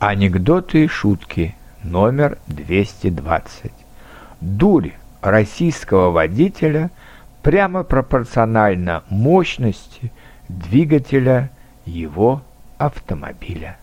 Анекдоты и шутки номер 220. Дурь российского водителя прямо пропорциональна мощности двигателя его автомобиля.